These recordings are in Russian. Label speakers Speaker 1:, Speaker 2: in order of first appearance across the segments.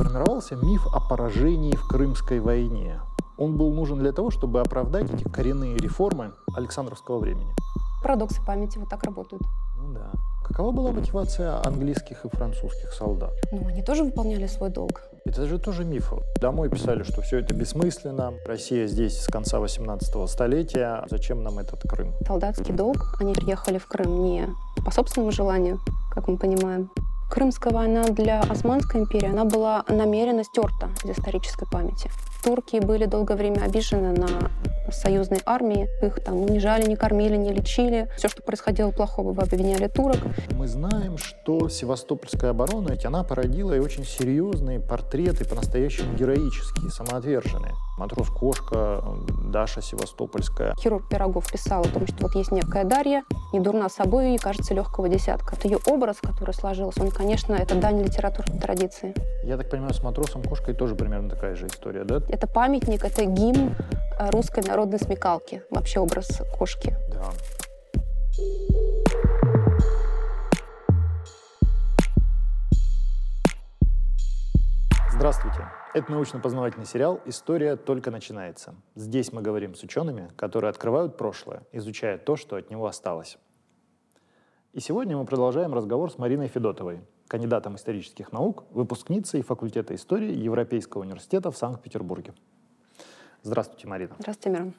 Speaker 1: сформировался миф о поражении в Крымской войне. Он был нужен для того, чтобы оправдать эти коренные реформы Александровского времени.
Speaker 2: Парадоксы памяти вот так работают.
Speaker 1: Ну да. Какова была мотивация английских и французских солдат?
Speaker 2: Ну, они тоже выполняли свой долг.
Speaker 1: Это же тоже миф. Домой писали, что все это бессмысленно. Россия здесь с конца 18 столетия. Зачем нам этот Крым?
Speaker 2: Солдатский долг. Они приехали в Крым не по собственному желанию, как мы понимаем. Крымская война для Османской империи, она была намеренно стерта из исторической памяти. Турки были долгое время обижены на союзной армии. Их там не жали, не кормили, не лечили. Все, что происходило плохого, вы обвиняли турок.
Speaker 1: Мы знаем, что Севастопольская оборона, ведь она породила и очень серьезные портреты, по-настоящему героические, самоотверженные. Матрос Кошка, Даша Севастопольская.
Speaker 2: Хирург Пирогов писал о том, что вот есть некая Дарья, не дурна собой и, кажется, легкого десятка. Это ее образ, который сложился, он, конечно, это дань литературной традиции.
Speaker 1: Я так понимаю, с матросом Кошкой тоже примерно такая же история, да?
Speaker 2: Это памятник, это гимн э, русской народной смекалки, вообще образ кошки.
Speaker 1: Да. Здравствуйте! Это научно-познавательный сериал «История только начинается». Здесь мы говорим с учеными, которые открывают прошлое, изучая то, что от него осталось. И сегодня мы продолжаем разговор с Мариной Федотовой, кандидатом исторических наук, выпускницей факультета истории Европейского университета в Санкт-Петербурге. Здравствуйте, Марина.
Speaker 2: Здравствуйте, Мирон.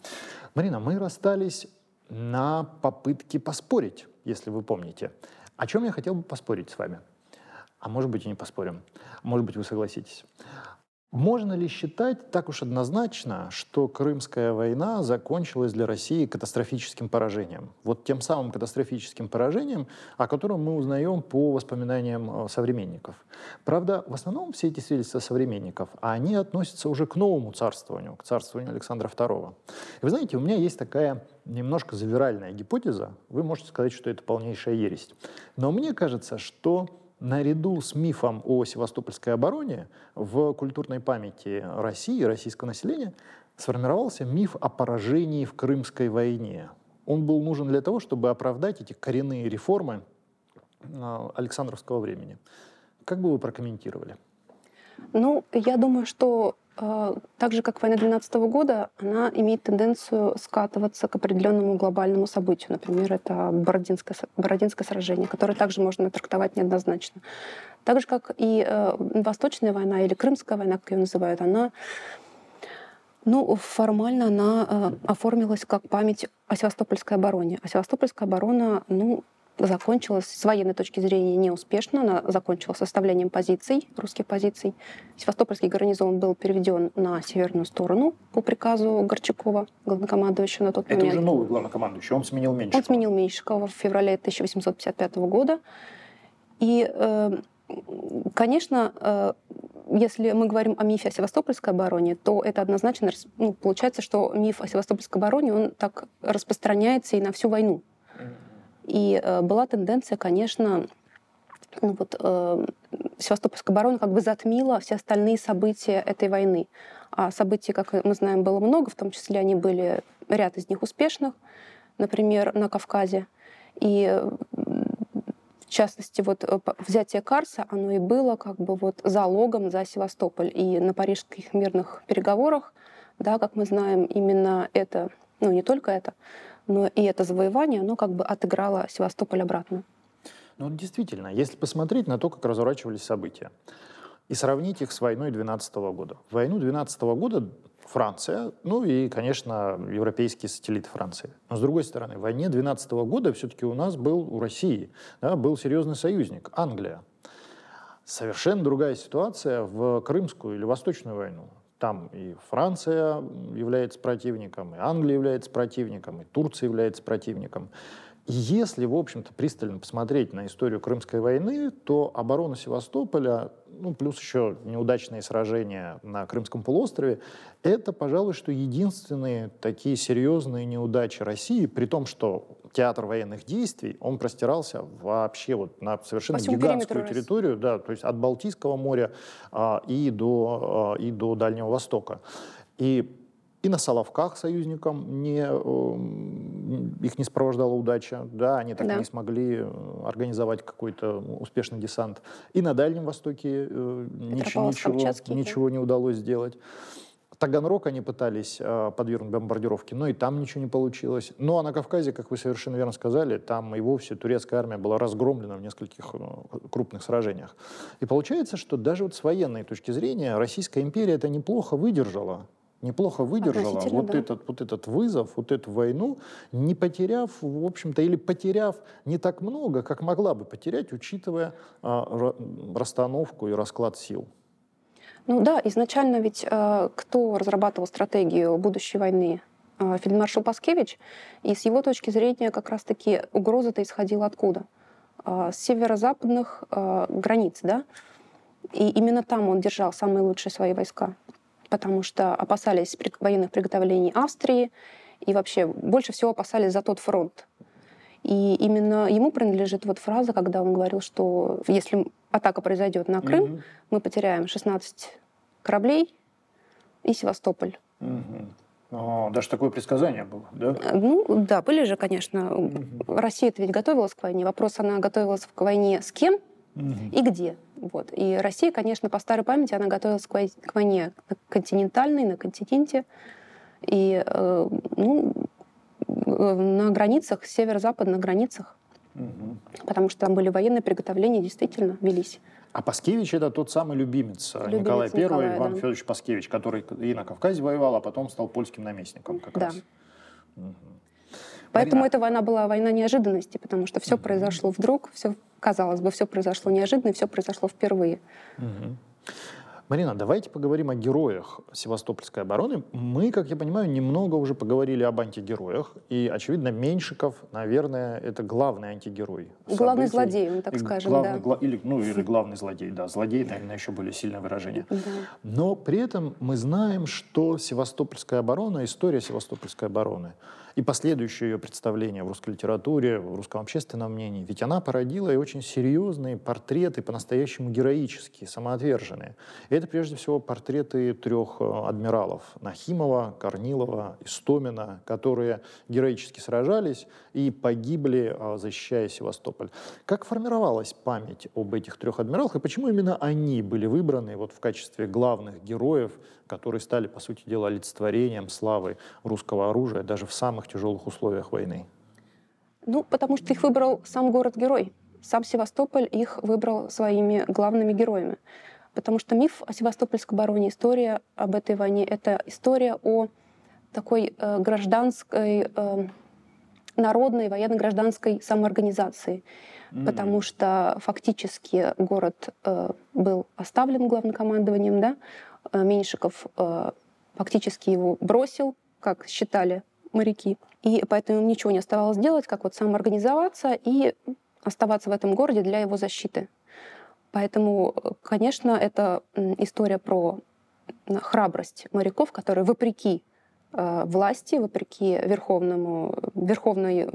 Speaker 1: Марина, мы расстались на попытке поспорить, если вы помните. О чем я хотел бы поспорить с вами? А может быть и не поспорим. Может быть, вы согласитесь. Можно ли считать так уж однозначно, что Крымская война закончилась для России катастрофическим поражением? Вот тем самым катастрофическим поражением, о котором мы узнаем по воспоминаниям э, современников. Правда, в основном все эти свидетельства современников, а они относятся уже к новому царствованию, к царствованию Александра II. И вы знаете, у меня есть такая немножко завиральная гипотеза. Вы можете сказать, что это полнейшая ересь. Но мне кажется, что наряду с мифом о Севастопольской обороне в культурной памяти России российского населения сформировался миф о поражении в Крымской войне. Он был нужен для того, чтобы оправдать эти коренные реформы а, Александровского времени. Как бы вы прокомментировали?
Speaker 2: Ну, я думаю, что э, так же, как война 12 года, она имеет тенденцию скатываться к определенному глобальному событию. Например, это Бородинское, Бородинское сражение, которое также можно трактовать неоднозначно. Так же, как и э, Восточная война или Крымская война, как ее называют, она ну, формально она э, оформилась как память о Севастопольской обороне. А Севастопольская оборона, ну, закончилась с военной точки зрения неуспешно. Она закончилась составлением позиций, русских позиций. Севастопольский гарнизон был переведен на северную сторону по приказу Горчакова, главнокомандующего на тот
Speaker 1: Это
Speaker 2: момент.
Speaker 1: уже новый главнокомандующий, он сменил Меньшикова.
Speaker 2: Он сменил Меньшикова в феврале 1855 года. И, э, конечно, э, если мы говорим о мифе о Севастопольской обороне, то это однозначно ну, получается, что миф о Севастопольской обороне он так распространяется и на всю войну. И э, была тенденция, конечно, ну вот, э, Севастопольская оборона как бы затмила все остальные события этой войны. А событий, как мы знаем, было много, в том числе они были ряд из них успешных, например, на Кавказе. И в частности, вот э, взятие Карса, оно и было как бы вот залогом за Севастополь. И на парижских мирных переговорах, да, как мы знаем, именно это, ну не только это, но и это завоевание, оно как бы отыграло Севастополь обратно.
Speaker 1: Ну, действительно, если посмотреть на то, как разворачивались события, и сравнить их с войной 12 года. В войну 12 года Франция, ну и, конечно, европейский сателлит Франции. Но, с другой стороны, в войне 12 года все-таки у нас был, у России, да, был серьезный союзник, Англия. Совершенно другая ситуация в Крымскую или Восточную войну. Там и Франция является противником, и Англия является противником, и Турция является противником. Если, в общем-то, пристально посмотреть на историю Крымской войны, то оборона Севастополя, ну, плюс еще неудачные сражения на Крымском полуострове, это, пожалуй, что единственные такие серьезные неудачи России, при том, что театр военных действий, он простирался вообще вот на совершенно гигантскую территорию, да, то есть от Балтийского моря а, и, до, а, и до Дальнего Востока. И и на Соловках союзникам не, их не сопровождала удача, да, они так
Speaker 2: Да.
Speaker 1: и не смогли э, организовать какой-то успешный десант. И на Дальнем Востоке э, ничего, ничего, ничего не удалось сделать. Таганрог они пытались э, подвергнуть бомбардировке, но и там ничего не получилось. Ну а на Кавказе, как вы совершенно верно сказали, там и вовсе турецкая армия была разгромлена в нескольких э, крупных сражениях. И получается, что даже вот с военной точки зрения Российская империя это неплохо выдержала. Неплохо выдержала вот,
Speaker 2: да.
Speaker 1: этот, вот этот вызов, вот эту войну, не потеряв, в общем-то, или потеряв не так много, как могла бы потерять, учитывая ра- расстановку и расклад сил.
Speaker 2: Ну да, изначально ведь э, кто разрабатывал стратегию будущей войны? Э, фельдмаршал Паскевич. И с его точки зрения как раз-таки угроза-то исходила откуда? Э, с северо-западных границ, да? И именно там он держал самые лучшие свои войска, потому что опасались военных приготовлений Австрии и вообще больше всего опасались за тот фронт. И именно ему принадлежит вот фраза, когда он говорил, что если атака произойдет на Крым,
Speaker 1: Мгм.
Speaker 2: мы потеряем 16 кораблей и Севастополь.
Speaker 1: Мгм. О, даже такое предсказание было, да?
Speaker 2: Э, Ну, да, были же, конечно. Россия-то ведь готовилась к войне. Вопрос, она готовилась к войне с кем
Speaker 1: Мгм.
Speaker 2: и где. Вот. И Россия, конечно, по старой памяти, она готовилась к вой- к войне континентальной, на континенте. И э, ну, э, на границах, северо-западных границах. Потому что там были военные приготовления, действительно велись.
Speaker 1: А Паскевич это тот самый любимец, э,
Speaker 2: Любимец
Speaker 1: Николая I,
Speaker 2: Николая,
Speaker 1: Иван
Speaker 2: да.
Speaker 1: Федорович Паскевич, который и на Кавказе воевал, а потом стал польским наместником как
Speaker 2: Да.
Speaker 1: раз. Мгм.
Speaker 2: Поэтому
Speaker 1: Марина,
Speaker 2: эта война была война неожиданности, потому что все произошло вдруг, все, казалось бы, все произошло неожиданно, все произошло впервые.
Speaker 1: Мгм. Марина, давайте поговорим о героях Севастопольской обороны. Мы, как я понимаю, немного уже поговорили об антигероях. И, очевидно, Меньшиков, наверное, это главный антигерой.
Speaker 2: Главный
Speaker 1: событий.
Speaker 2: злодей, мы так
Speaker 1: И
Speaker 2: скажем,
Speaker 1: главный
Speaker 2: да.
Speaker 1: гла- или, ну, или главный злодей, да. Злодей, наверное, еще более сильное выражение.
Speaker 2: Да.
Speaker 1: Но при этом мы знаем, что Севастопольская оборона, история Севастопольской обороны и последующее ее представление в русской литературе, в русском общественном мнении, ведь она породила и очень серьезные портреты, по-настоящему героические, самоотверженные. И это прежде всего портреты трех э, адмиралов – Нахимова, Корнилова, Истомина, которые героически сражались и погибли, э, защищая Севастополь. Как формировалась память об этих трех адмиралах и почему именно они были выбраны вот в качестве главных героев, которые стали, по сути дела, олицетворением славы русского оружия даже в самых тяжелых условиях войны?
Speaker 2: Ну, потому что их выбрал сам город-герой. Сам Севастополь их выбрал своими главными героями. Потому что миф о Севастопольской обороне, история об этой войне — это история о такой э, гражданской, э, народной военно-гражданской самоорганизации. Потому что фактически город э, был оставлен главнокомандованием, да? Э, Меньшиков э, фактически его бросил, как считали моряки. И поэтому им ничего не оставалось делать, как вот самоорганизоваться и оставаться в этом городе для его защиты. Поэтому, конечно, это история про храбрость моряков, которые вопреки э, власти, вопреки верховному, верховной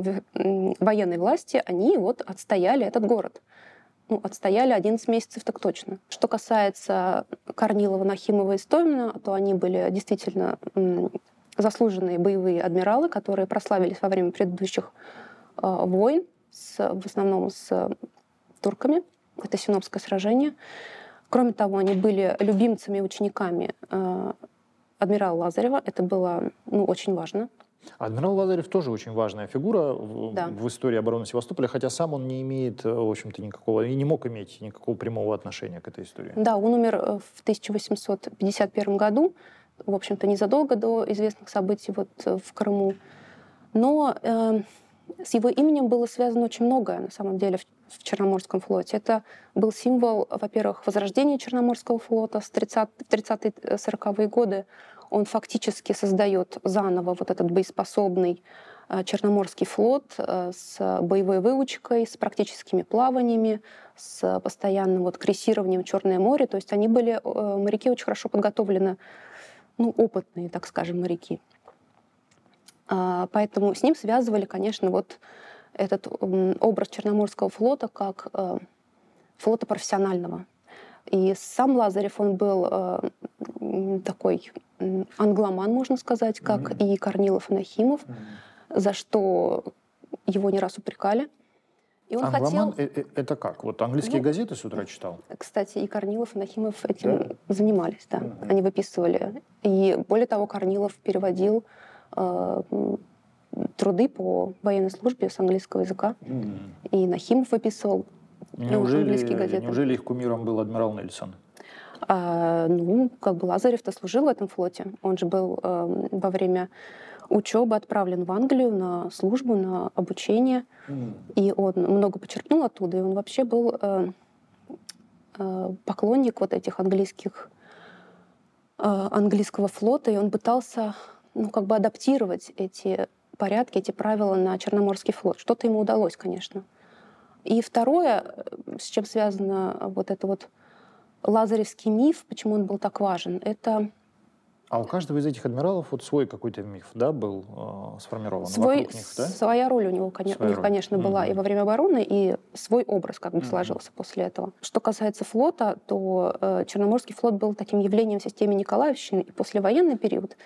Speaker 2: военной власти, они вот отстояли этот город. Ну, отстояли 11 месяцев так точно. Что касается Корнилова, Нахимова и Стомина, то они были действительно заслуженные боевые адмиралы, которые прославились во время предыдущих э, войн, с, в основном с э, турками. Это Синопское сражение. Кроме того, они были любимцами и учениками э, адмирала Лазарева. Это было ну, очень важно.
Speaker 1: Адмирал Лазарев тоже очень важная фигура в,
Speaker 2: Да.
Speaker 1: в истории обороны Севастополя, хотя сам он не имеет, в общем-то, никакого, и не мог иметь никакого прямого отношения к этой истории.
Speaker 2: Да, он умер в 1851 году, в общем-то, незадолго до известных событий вот э, в Крыму. Но э, с его именем было связано очень многое, на самом деле, в, в Черноморском флоте. Это был символ, во-первых, возрождения Черноморского флота с 30 в 30-40-е годы. Он фактически создает заново вот этот боеспособный э, Черноморский флот э, с боевой выучкой, с практическими плаваниями, с постоянным вот крейсированием Черное море. То есть они были, э, моряки очень хорошо подготовлены, ну, опытные, так скажем, моряки. А, Поэтому с ним связывали, конечно, вот этот образ Черноморского флота как э, флота профессионального. И сам Лазарев, он был э, такой англоман, можно сказать, как
Speaker 1: Мгм.
Speaker 2: и Корнилов и Нахимов. за что его не раз упрекали.
Speaker 1: И он Англоман хотел... Э, это как? Вот английские ну, газеты с утра читал?
Speaker 2: Кстати, и Корнилов, и Нахимов этим да? занимались, да. Угу. Они выписывали. И более того, Корнилов переводил э, труды по военной службе с английского языка. Угу. И Нахимов выписывал
Speaker 1: неужели, английские газеты. Неужели их кумиром был адмирал Нельсон?
Speaker 2: А, ну, как бы Лазарев-то служил в этом флоте. Он же был э, во время учебы отправлен в Англию на службу, на обучение. Mm. И он много почерпнул оттуда, и он вообще был э, э, поклонник вот этих английских, э, английского флота, и он пытался ну, как бы адаптировать эти порядки, эти правила на Черноморский флот. Что-то ему удалось, конечно. И второе, с чем связано вот это вот лазаревский миф, почему он был так важен, это
Speaker 1: а у каждого из этих адмиралов вот свой какой-то миф, да, был э, сформирован
Speaker 2: свой, вокруг них, да? Своя роль у него, конечно, у них, конечно, была mm-hmm. и во время обороны, и свой образ как бы mm-hmm. сложился после этого. Что касается флота, то э, Черноморский флот был таким явлением в системе Николаевщины, и послевоенный период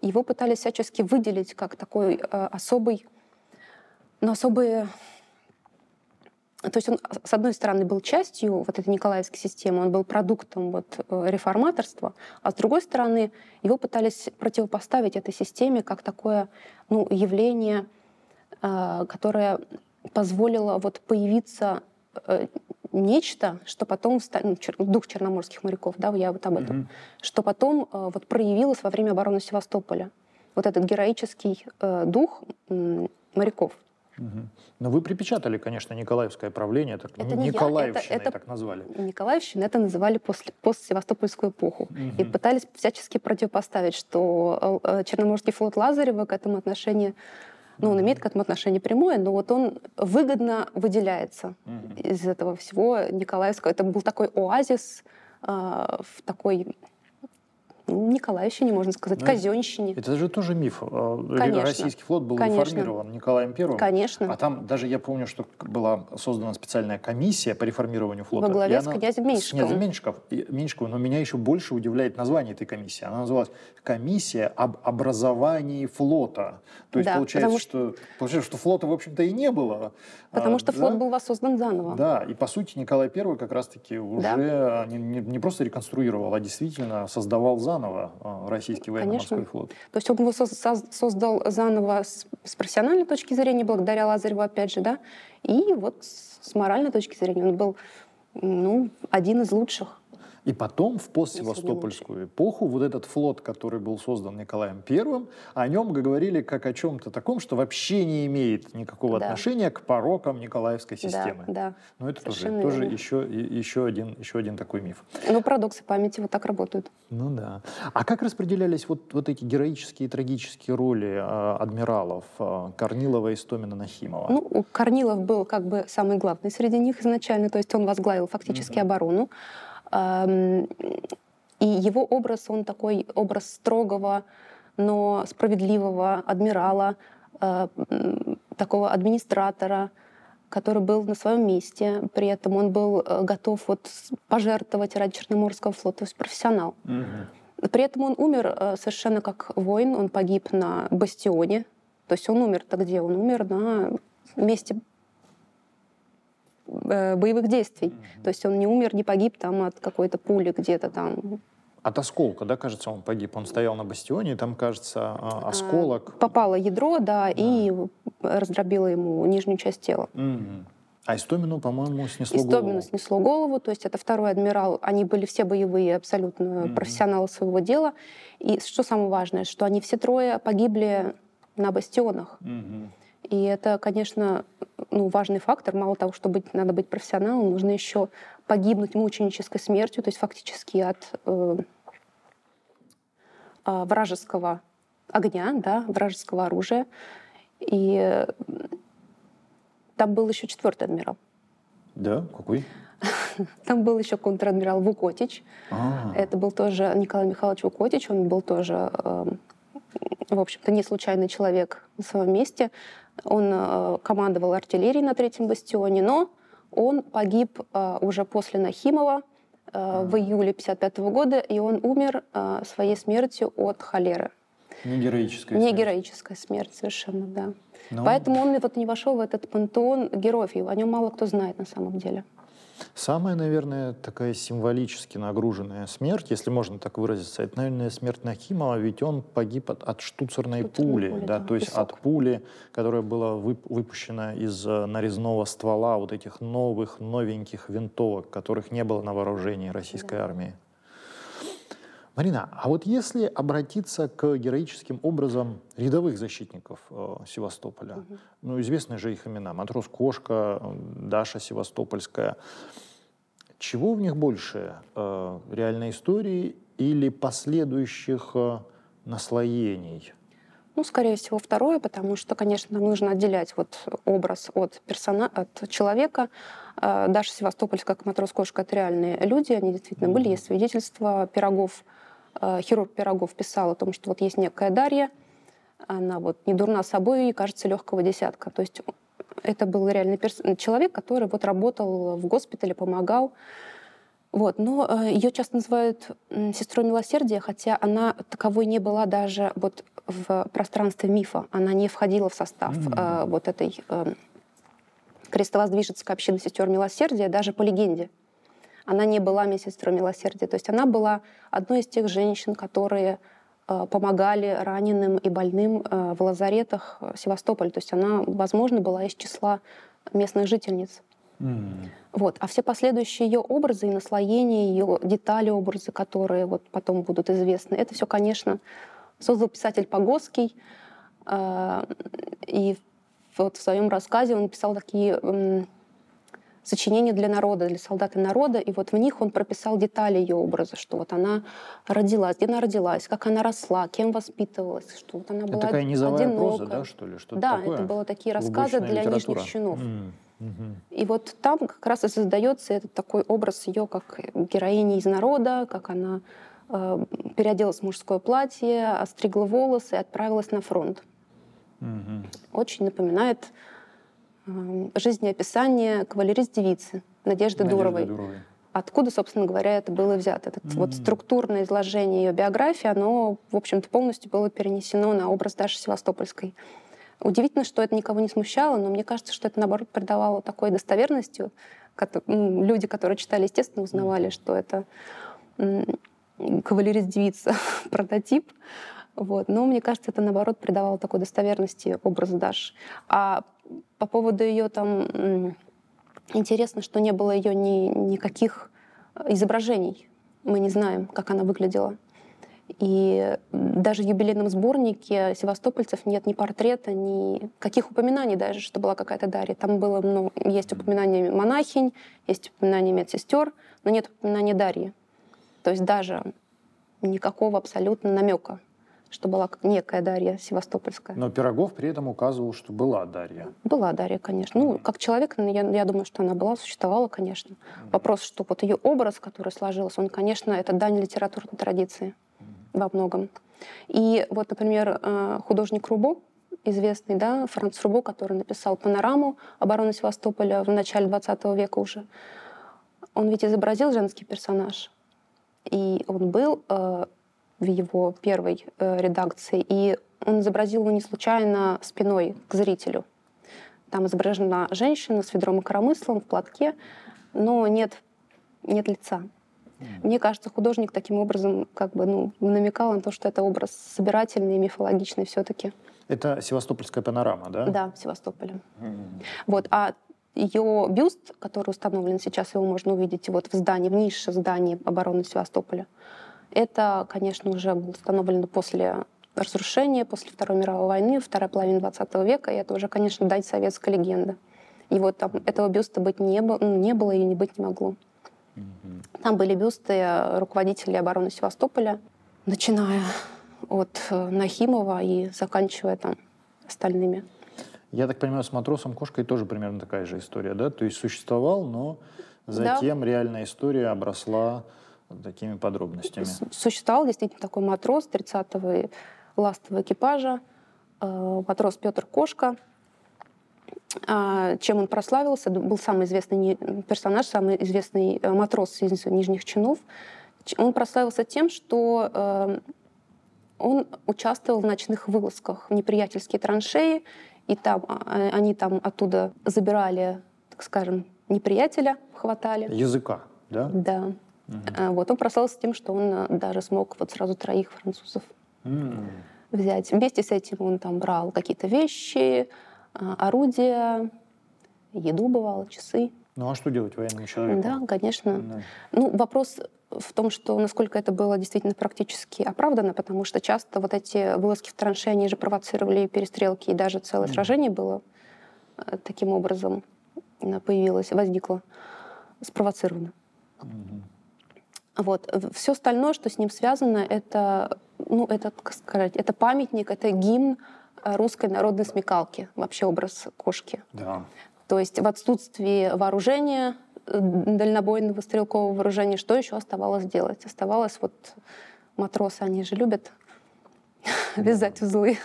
Speaker 2: его пытались всячески выделить как такой э, особый, но особые то есть он, с одной стороны, был частью вот этой Николаевской системы, он был продуктом вот э, реформаторства, а с другой стороны, его пытались противопоставить этой системе как такое ну, явление, э, которое позволило вот появиться э, нечто, что потом ну, дух черноморских моряков, да, я вот об этом, mm-hmm. что потом вот проявилось во время обороны Севастополя. Вот этот героический дух моряков.
Speaker 1: Угу. Но вы припечатали, конечно, Николаевское правление, так, это Николаевщиной это, это, так назвали.
Speaker 2: Николаевщина это называли после, постсевастопольскую эпоху. Угу. И пытались всячески противопоставить, что э, Черноморский флот Лазарева к этому отношению ну, он имеет к этому отношение прямое, но вот он выгодно выделяется mm из этого всего Николаевского. Это был такой оазис э, в такой Николаевщине, можно сказать, Но ну, казенщине.
Speaker 1: Это же тоже миф. А, Конечно. Российский флот был Конечно. реформирован Николаем Первым.
Speaker 2: Конечно.
Speaker 1: А там даже я помню, что была создана специальная комиссия по реформированию флота.
Speaker 2: Во главе с князем Меньшиковым.
Speaker 1: С князем Меньшиков, Меньшиковым. Но меня еще больше удивляет название этой комиссии. Она называлась «Комиссия об образовании флота». То есть да, получается, что, получается, что флота, в общем-то, и не было.
Speaker 2: Потому а, что да? флот был воссоздан заново.
Speaker 1: Да, и по сути Николай Первый как раз-таки уже да. не, не, не просто реконструировал, а действительно создавал заново заново а, российский военно-морской флот.
Speaker 2: То есть он его создал заново с, с профессиональной точки зрения, благодаря Лазареву, опять же, да, и вот с моральной точки зрения он был ну, один из лучших.
Speaker 1: И потом, в постсевастопольскую эпоху, вот этот флот, который был создан Николаем I, о нем говорили как о чем-то таком, что вообще не имеет никакого да. отношения к порокам Николаевской системы.
Speaker 2: Да, да.
Speaker 1: Но это тоже, тоже еще, еще, один, еще один такой миф.
Speaker 2: Ну, парадоксы памяти вот так работают.
Speaker 1: Ну да. А как распределялись вот, вот эти героические и трагические роли э, адмиралов э, Корнилова, Истомина, Нахимова?
Speaker 2: Ну, Корнилов был как бы самый главный среди них изначально, то есть он возглавил фактически mm-hmm. оборону. И его образ, он такой образ строгого, но справедливого адмирала, э, такого администратора, который был на своем месте. При этом он был э, готов вот пожертвовать ради Черноморского флота, то есть профессионал. Угу. При этом он умер э, совершенно как воин, он погиб на бастионе. То есть он умер-то где? Он умер на месте боевых действий. Mm-hmm. То есть он не умер, не погиб там от какой-то пули где-то там.
Speaker 1: От осколка, да, кажется, он погиб. Он стоял на бастионе, и там, кажется, а, осколок.
Speaker 2: Попало ядро, да, да, и раздробило ему нижнюю часть тела.
Speaker 1: Mm-hmm. А Истомину, по-моему, снесло
Speaker 2: Истомину
Speaker 1: голову.
Speaker 2: снесло голову, то есть это второй адмирал. Они были все боевые, абсолютно mm-hmm. профессионалы своего дела. И что самое важное, что они все трое погибли на бастионах. Mm-hmm. И это, конечно, ну, важный фактор. Мало того, что быть, надо быть профессионалом, нужно еще погибнуть мученической смертью, то есть фактически от э, э, вражеского огня, да, вражеского оружия. И э, там был еще четвертый адмирал.
Speaker 1: Да, какой?
Speaker 2: Там был еще контр-адмирал Вукотич. А-а-а. Это был тоже Николай Михайлович Вукотич. Он был тоже, э, в общем-то, не случайный человек на своем месте. Он э, командовал артиллерией на третьем бастионе, но он погиб э, уже после Нахимова э, в июле 1955 года, и он умер своей смертью от холеры.
Speaker 1: Не героическая
Speaker 2: Не
Speaker 1: смерть.
Speaker 2: героическая смерть, совершенно, да.
Speaker 1: Ну,
Speaker 2: Поэтому он вот не вошел в этот пантеон героев, и о нем мало кто знает на самом деле.
Speaker 1: Самая, наверное, такая символически нагруженная смерть, если можно так выразиться, это, наверное, смерть Нахимова, ведь он погиб от, от штуцерной
Speaker 2: Штуцерной
Speaker 1: пули,
Speaker 2: пули,
Speaker 1: да,
Speaker 2: да,
Speaker 1: то есть
Speaker 2: песок.
Speaker 1: от пули, которая была вып- выпущена из э, нарезного ствола вот этих новых, новеньких винтовок, которых не было на вооружении российской армии. Марина, а вот если обратиться к героическим образам рядовых защитников э, Севастополя, ну, известны же их имена, матрос Кошка, Даша Севастопольская, чего в них больше, э, реальной истории или последующих э, наслоений?
Speaker 2: Ну, скорее всего, второе, потому что, конечно, нам нужно отделять вот образ от, персона... от человека. Э, Даша Севастопольская, как матрос Кошка, это реальные люди, они действительно были, есть свидетельства Пирогов. Э, Хирург Пирогов писал о том, что вот есть некая Дарья, она вот не дурна собой и, кажется, легкого десятка. То есть это был реальный перс- человек, который вот работал в госпитале, помогал. Вот. Но э, ее часто называют сестрой милосердия, хотя она таковой не была даже вот в пространстве мифа. Она не входила в состав э, вот этой э, крестовоздвиженской общины сестер милосердия, даже по легенде. Она не была медсестрой милосердия. То есть она была одной из тех женщин, которые э, помогали раненым и больным э, в лазаретах э, Севастополя. То есть она, возможно, была из числа местных жительниц. Вот. А все последующие ее образы и наслоения, ее детали образы, которые вот потом будут известны, это все, конечно, создал писатель Погоский. И вот в своем рассказе он писал такие сочинения для народа, для солдат и народа, и вот в них он прописал детали ее образа, что вот она родилась, где она родилась, как она росла, кем воспитывалась, что вот она
Speaker 1: Это
Speaker 2: была
Speaker 1: такая низовая
Speaker 2: одинокая.
Speaker 1: проза, да, что ли? Что-то
Speaker 2: Да,
Speaker 1: такое?
Speaker 2: это были такие рассказы
Speaker 1: Глубочная
Speaker 2: для
Speaker 1: литература.
Speaker 2: нижних чинов.
Speaker 1: М, мгм.
Speaker 2: И вот там как раз и создается этот такой образ ее как героини из народа, как она э, переоделась в мужское платье, остригла волосы и отправилась на фронт.
Speaker 1: Мгм.
Speaker 2: Очень напоминает жизнеописание кавалерист-девицы Надежды,
Speaker 1: Надежды
Speaker 2: Дуровой.
Speaker 1: Дуровой.
Speaker 2: Откуда, собственно говоря, это было взято? Это вот структурное изложение ее биографии, оно, в общем-то, полностью было перенесено на образ Даши Севастопольской. Удивительно, что это никого не смущало, но мне кажется, что это, наоборот, придавало такой достоверностью. Люди, которые читали, естественно, узнавали, что это кавалерист-девица, прототип. Вот. Но мне кажется, это, наоборот, придавало такой достоверности образу Даши. А по поводу ее там... Интересно, что не было ее ни, никаких изображений. Мы не знаем, как она выглядела. И даже в юбилейном сборнике севастопольцев нет ни портрета, ни каких упоминаний даже, что была какая-то Дарья. Там было, ну, есть упоминания монахинь, есть упоминания медсестер, но нет упоминания Дарьи. То есть даже никакого абсолютно намека, что была некая Дарья Севастопольская.
Speaker 1: Но Пирогов при этом указывал, что была Дарья.
Speaker 2: Была Дарья, конечно. Ну, как человек, ну, я, я думаю, что она была, существовала, конечно. Вопрос, что вот ее образ, который сложился, он, конечно, это дань литературной традиции во многом. И вот, например, э, художник Рубо, известный, да, Франц Рубо, который написал «Панораму обороны Севастополя в начале 20 века уже, он ведь изобразил женский персонаж. И он был э, в его первой э, редакции, и он изобразил его не случайно спиной к зрителю. Там изображена женщина с ведром и коромыслом в платке, но нет, нет лица. Мне кажется, художник таким образом как бы ну, намекал на то, что это образ собирательный, мифологичный все-таки.
Speaker 1: Это Севастопольская панорама, да?
Speaker 2: Да, в Севастополе.
Speaker 1: Мгм.
Speaker 2: Вот, а ее бюст, который установлен сейчас, его можно увидеть вот в здании, в нише здания обороны Севастополя. Это, конечно, уже было установлено после разрушения, после Второй мировой войны, вторая половина 20 века, и это уже, конечно, дать советская легенда. И вот там этого бюста быть не, было, не было и не быть не могло. Там были бюсты руководителей обороны Севастополя, начиная от э, Нахимова и заканчивая там остальными.
Speaker 1: Я так понимаю, с матросом кошкой тоже примерно такая же история, да? То есть существовал, но затем реальная история обросла такими подробностями.
Speaker 2: Существовал действительно такой матрос 30-го ластового экипажа, э, матрос Петр Кошка. А, Чем он прославился? Был самый известный персонаж, самый известный э, матрос из нижних чинов. Он прославился тем, что э, он участвовал в ночных вылазках в неприятельские траншеи, и там а, а, они там оттуда забирали, так скажем, неприятеля, хватали.
Speaker 1: Языка, да?
Speaker 2: Да. Угу. Вот он прославился тем, что он даже смог вот сразу троих французов mm. взять. Вместе с этим он там брал какие-то вещи, орудия, еду бывало, часы.
Speaker 1: Ну а что делать военному человеку?
Speaker 2: Да, конечно. Да. Ну, вопрос в том, что насколько это было действительно практически оправдано, потому что часто вот эти вылазки в траншеи, они же провоцировали перестрелки, и даже целое mm. сражение было э, таким образом э, появилось, возникло, спровоцировано. Mm-hmm. Вот. Все остальное, что с ним связано, это, ну, это, как сказать, это памятник, это гимн русской народной смекалки, вообще образ кошки.
Speaker 1: Да.
Speaker 2: То есть в отсутствии вооружения, э, дальнобойного стрелкового вооружения, что еще оставалось делать? Оставалось вот матросы, они же любят вязать узлы.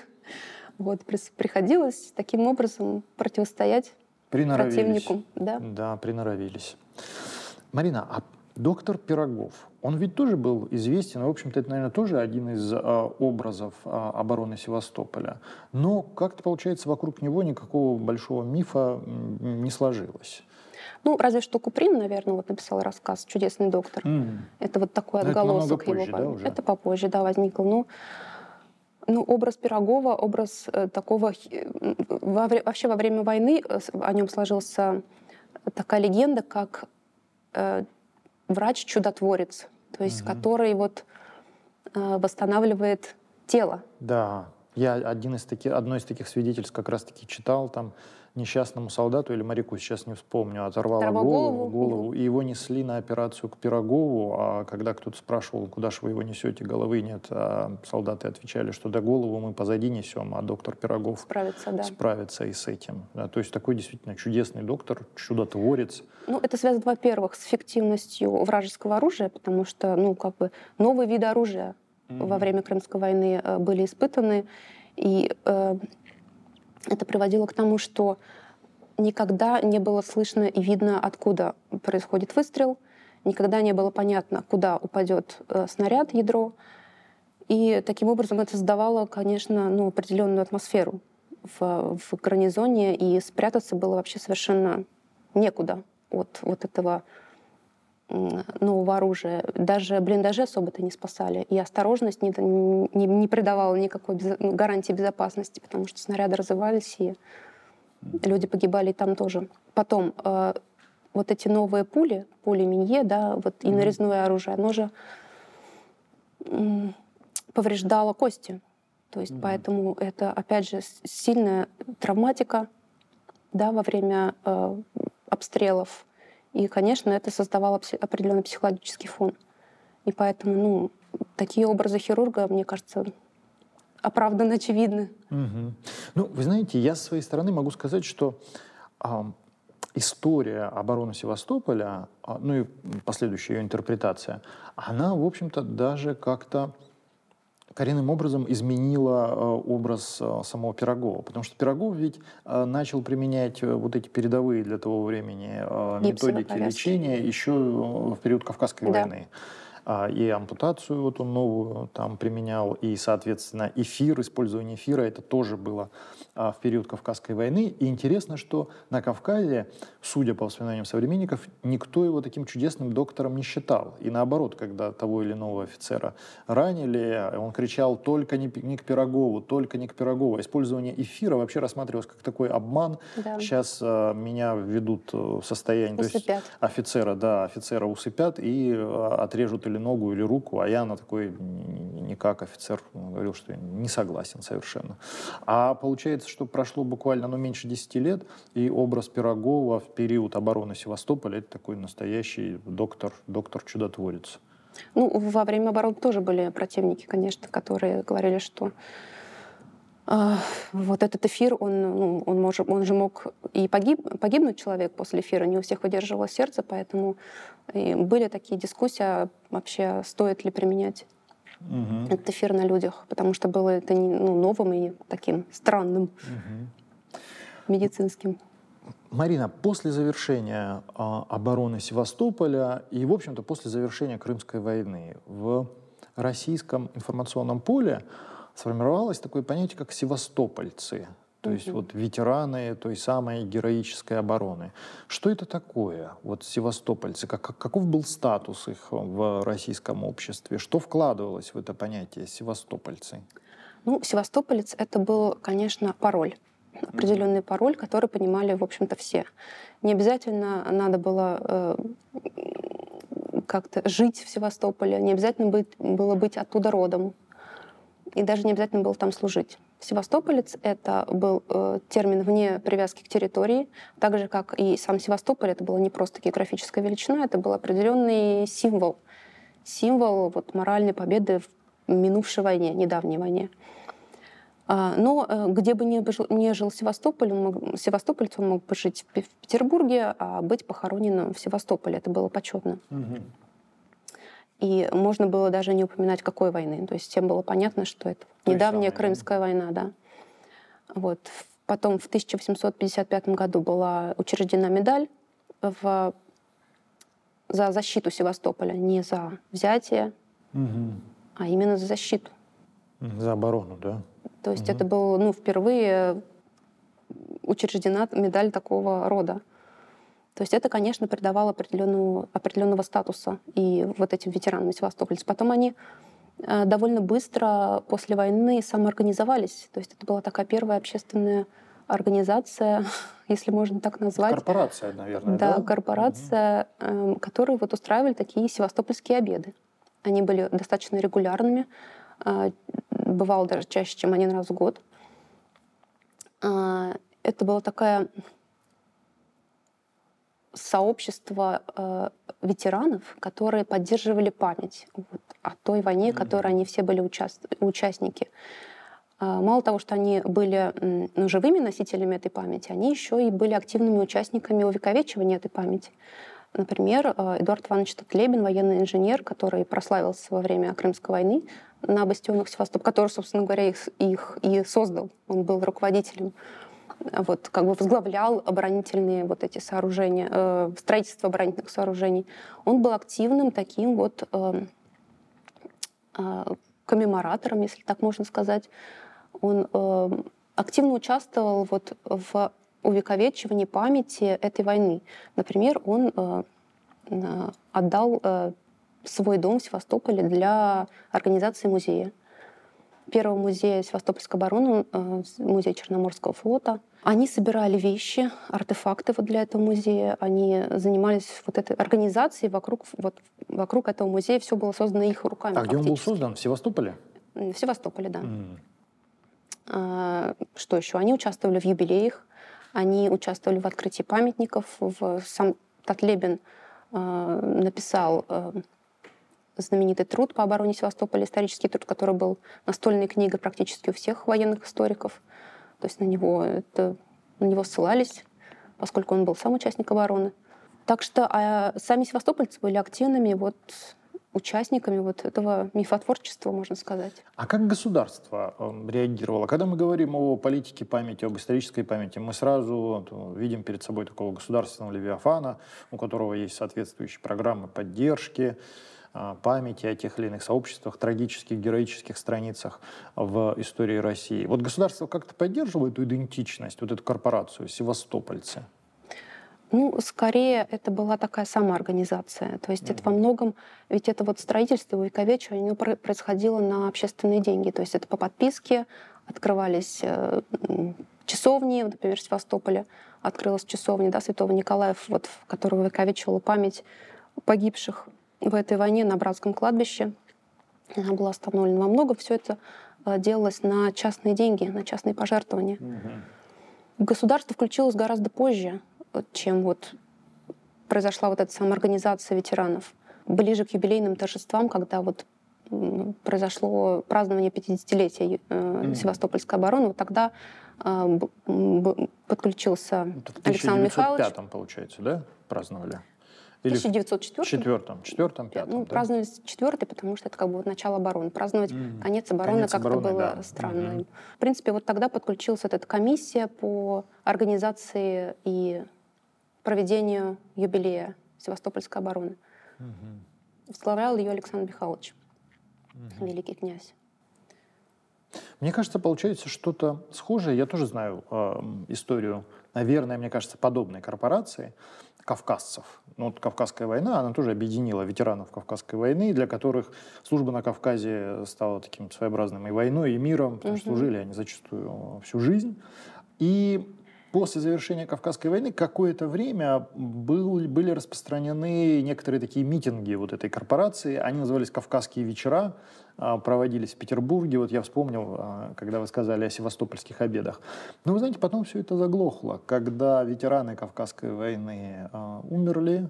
Speaker 2: Вот, приходилось таким образом противостоять противнику.
Speaker 1: Да. да, приноровились. Марина, а доктор Пирогов, он ведь тоже был известен, в общем-то, это, наверное, тоже один из а, образов а, обороны Севастополя. Но как-то, получается, вокруг него никакого большого мифа не сложилось.
Speaker 2: Ну, разве что Куприн, наверное, вот написал рассказ «Чудесный доктор». Mm. Это вот такой отголосок
Speaker 1: это позже,
Speaker 2: его.
Speaker 1: Да, уже?
Speaker 2: Это попозже, да, возникло. Ну, ну, образ Пирогова, образ э, такого... Во, вообще во время войны э, о нем сложился такая легенда, как э, врач-чудотворец то есть угу. который вот э, восстанавливает тело.
Speaker 1: Да, я один из таких, одно из таких свидетельств как раз-таки читал, там несчастному солдату или моряку, сейчас не вспомню, оторвало голову, голову, голову, и его несли на операцию к Пирогову, а когда кто-то спрашивал, куда же вы его несете, головы нет, а солдаты отвечали, что до голову мы позади несем, а доктор Пирогов
Speaker 2: справится, да.
Speaker 1: справится и с этим. Да, то есть такой действительно чудесный доктор, чудотворец.
Speaker 2: Ну, это связано, во-первых, с эффективностью вражеского оружия, потому что, ну, как бы новые виды оружия mm-hmm. во время Крымской войны э, были испытаны, и э, это приводило к тому, что никогда не было слышно и видно, откуда происходит выстрел, никогда не было понятно, куда упадет э, снаряд, ядро. И таким образом это создавало, конечно, ну, определенную атмосферу в, в гарнизоне, и спрятаться было вообще совершенно некуда от вот этого нового оружия. Даже блиндажи особо-то не спасали. И осторожность не, не, не придавала никакой без, ну, гарантии безопасности, потому что снаряды разрывались, и люди погибали и там тоже. Потом э, вот эти новые пули, пули Минье, да, вот и нарезное оружие, оно же э, повреждало кости. То есть mm-hmm. поэтому это, опять же, сильная травматика да, во время э, обстрелов и, конечно, это создавало определенный психологический фон. И поэтому, ну, такие образы хирурга, мне кажется, оправданно очевидны.
Speaker 1: Угу. Ну, вы знаете, я с своей стороны могу сказать, что а, история обороны Севастополя, а, ну и последующая ее интерпретация, она, в общем-то, даже как-то коренным образом изменила э, образ э, самого Пирогова. Потому что Пирогов ведь э, начал применять вот эти передовые для того времени методики лечения еще в период Кавказской да. войны. А, и ампутацию вот он новую там применял, и, соответственно, эфир, использование эфира, это тоже было а, в период Кавказской войны. И интересно, что на Кавказе, судя по воспоминаниям современников, никто его таким чудесным доктором не считал. И наоборот, когда того или иного офицера ранили, он кричал только не, не к Пирогову, только не к Пирогову. Использование эфира вообще рассматривалось как такой обман. Да. Сейчас а, меня введут в состояние...
Speaker 2: Усыпят. То есть
Speaker 1: офицера, да, офицера усыпят и отрежут или ногу, или руку, а я на такой не как офицер говорил, что не согласен совершенно. А получается, что прошло буквально ну, меньше 10 лет, и образ Пирогова в период обороны Севастополя это такой настоящий доктор, доктор-чудотворец.
Speaker 2: Ну, во время обороны тоже были противники, конечно, которые говорили, что вот этот эфир, он, ну, он, может, он же мог и погиб, погибнуть человек после эфира, не у всех выдерживало сердце, поэтому были такие дискуссии, а вообще стоит ли применять угу. этот эфир на людях, потому что было это не, ну, новым и таким странным угу. медицинским.
Speaker 1: Марина, после завершения а, обороны Севастополя и, в общем-то, после завершения Крымской войны в российском информационном поле сформировалось такое понятие, как севастопольцы. То есть вот ветераны той самой героической обороны. Что это такое, вот севастопольцы? Как, каков был статус их в российском обществе? Что вкладывалось в это понятие севастопольцы?
Speaker 2: Ну, севастополец — это был, конечно, пароль определенный пароль, который понимали, в общем-то, все. Не обязательно надо было э, как-то жить в Севастополе, не обязательно быть, было быть оттуда родом, и даже не обязательно было там служить. Севастополец — это был э, термин вне привязки к территории, так же, как и сам Севастополь, это была не просто географическая величина, это был определенный символ, символ вот, моральной победы в минувшей войне, недавней войне. А, но э, где бы ни, ни жил Севастополь, мог, севастопольц, он мог бы жить в Петербурге, а быть похороненным в Севастополе. Это было почетно. Угу. И можно было даже не упоминать, какой войны. То есть всем было понятно, что это недавняя Крымская война. Да. Вот. Потом в 1855 году была учреждена медаль в, за защиту Севастополя, не за взятие, угу. а именно за защиту.
Speaker 1: За оборону, да?
Speaker 2: То есть угу. это был ну, впервые учреждена медаль такого рода. То есть это, конечно, придавало определенного, определенного статуса и вот этим ветеранам севастопольцев. Потом они э, довольно быстро после войны самоорганизовались. То есть это была такая первая общественная организация, если можно так назвать.
Speaker 1: Корпорация, наверное,
Speaker 2: да? Да, корпорация, угу. которые вот устраивали такие севастопольские обеды. Они были достаточно регулярными, э, бывало даже чаще, чем один раз в год. А, это была такая сообщество э, ветеранов, которые поддерживали память вот, о той войне, mm-hmm. которой они все были участ... участники. Э, мало того, что они были ну, живыми носителями этой памяти, они еще и были активными участниками увековечивания этой памяти. Например, э, Эдуард Иванович Татлебин, военный инженер, который прославился во время Крымской войны на бастионах Севастополя, который, собственно говоря, их, их и создал. Он был руководителем вот, как бы возглавлял оборонительные вот эти сооружения, э, строительство оборонительных сооружений. Он был активным таким вот э, э, коммеморатором, если так можно сказать. Он э, активно участвовал вот в увековечивании памяти этой войны. Например, он э, отдал э, свой дом в Севастополе для организации музея первого музея Севастопольской обороны, э, музей Черноморского флота. Они собирали вещи, артефакты вот для этого музея. Они занимались вот этой организацией вокруг, вот, вокруг этого музея. Все было создано их руками.
Speaker 1: А где он был создан? В Севастополе?
Speaker 2: В Севастополе, да. Mm. А, что еще? Они участвовали в юбилеях, они участвовали в открытии памятников. В, сам Татлебин э, написал э, знаменитый труд по обороне Севастополя, исторический труд, который был настольной книгой практически у всех военных историков. То есть на него, это, на него ссылались, поскольку он был сам участник обороны. Так что а сами севастопольцы были активными вот участниками вот этого мифотворчества, можно сказать.
Speaker 1: А как государство э, реагировало? Когда мы говорим о политике памяти, об исторической памяти, мы сразу вот, видим перед собой такого государственного левиафана, у которого есть соответствующие программы поддержки, памяти о тех или иных сообществах, трагических, героических страницах в истории России. Вот государство как-то поддерживает эту идентичность, вот эту корпорацию, севастопольцы?
Speaker 2: Ну, скорее, это была такая самоорганизация. То есть mm-hmm. это во многом, ведь это вот строительство увековечивание, оно происходило на общественные деньги. То есть это по подписке открывались э, часовни, например, в Севастополе открылась часовня да, Святого Николая, вот, в которой увековечивала память погибших в этой войне на братском кладбище. Она была остановлена во много. Все это э, делалось на частные деньги, на частные пожертвования. Угу. Государство включилось гораздо позже, чем вот произошла вот эта самоорганизация ветеранов. Ближе к юбилейным торжествам, когда вот произошло празднование 50-летия э, Севастопольской обороны, вот тогда э, подключился
Speaker 1: Это Александр Михайлович. В 1905 получается, да, праздновали?
Speaker 2: Или 1904?
Speaker 1: Четвертом, четвертом, пятом.
Speaker 2: Ну, да? праздновали четвертый, потому что это как бы вот начало обороны. Праздновать mm. конец обороны как-то было да. странно. Mm-hmm. В принципе, вот тогда подключилась эта комиссия по организации и проведению юбилея Севастопольской обороны. Mm-hmm. Возглавлял ее Александр Михайлович. угу. великий князь.
Speaker 1: Мне кажется, получается что-то схожее. Я тоже знаю э, историю, наверное, мне кажется, подобной корпорации кавказцев. Ну, вот Кавказская война, она тоже объединила ветеранов Кавказской войны, для которых служба на Кавказе стала таким своеобразным и войной, и миром, потому что служили они зачастую всю жизнь. И после завершения Кавказской войны какое-то время был, были распространены некоторые такие митинги вот этой корпорации. Они назывались «Кавказские вечера», а, проводились в Петербурге. Вот я вспомнил, а, когда вы сказали о севастопольских обедах. Но вы знаете, потом все это заглохло. Когда ветераны Кавказской войны а, умерли,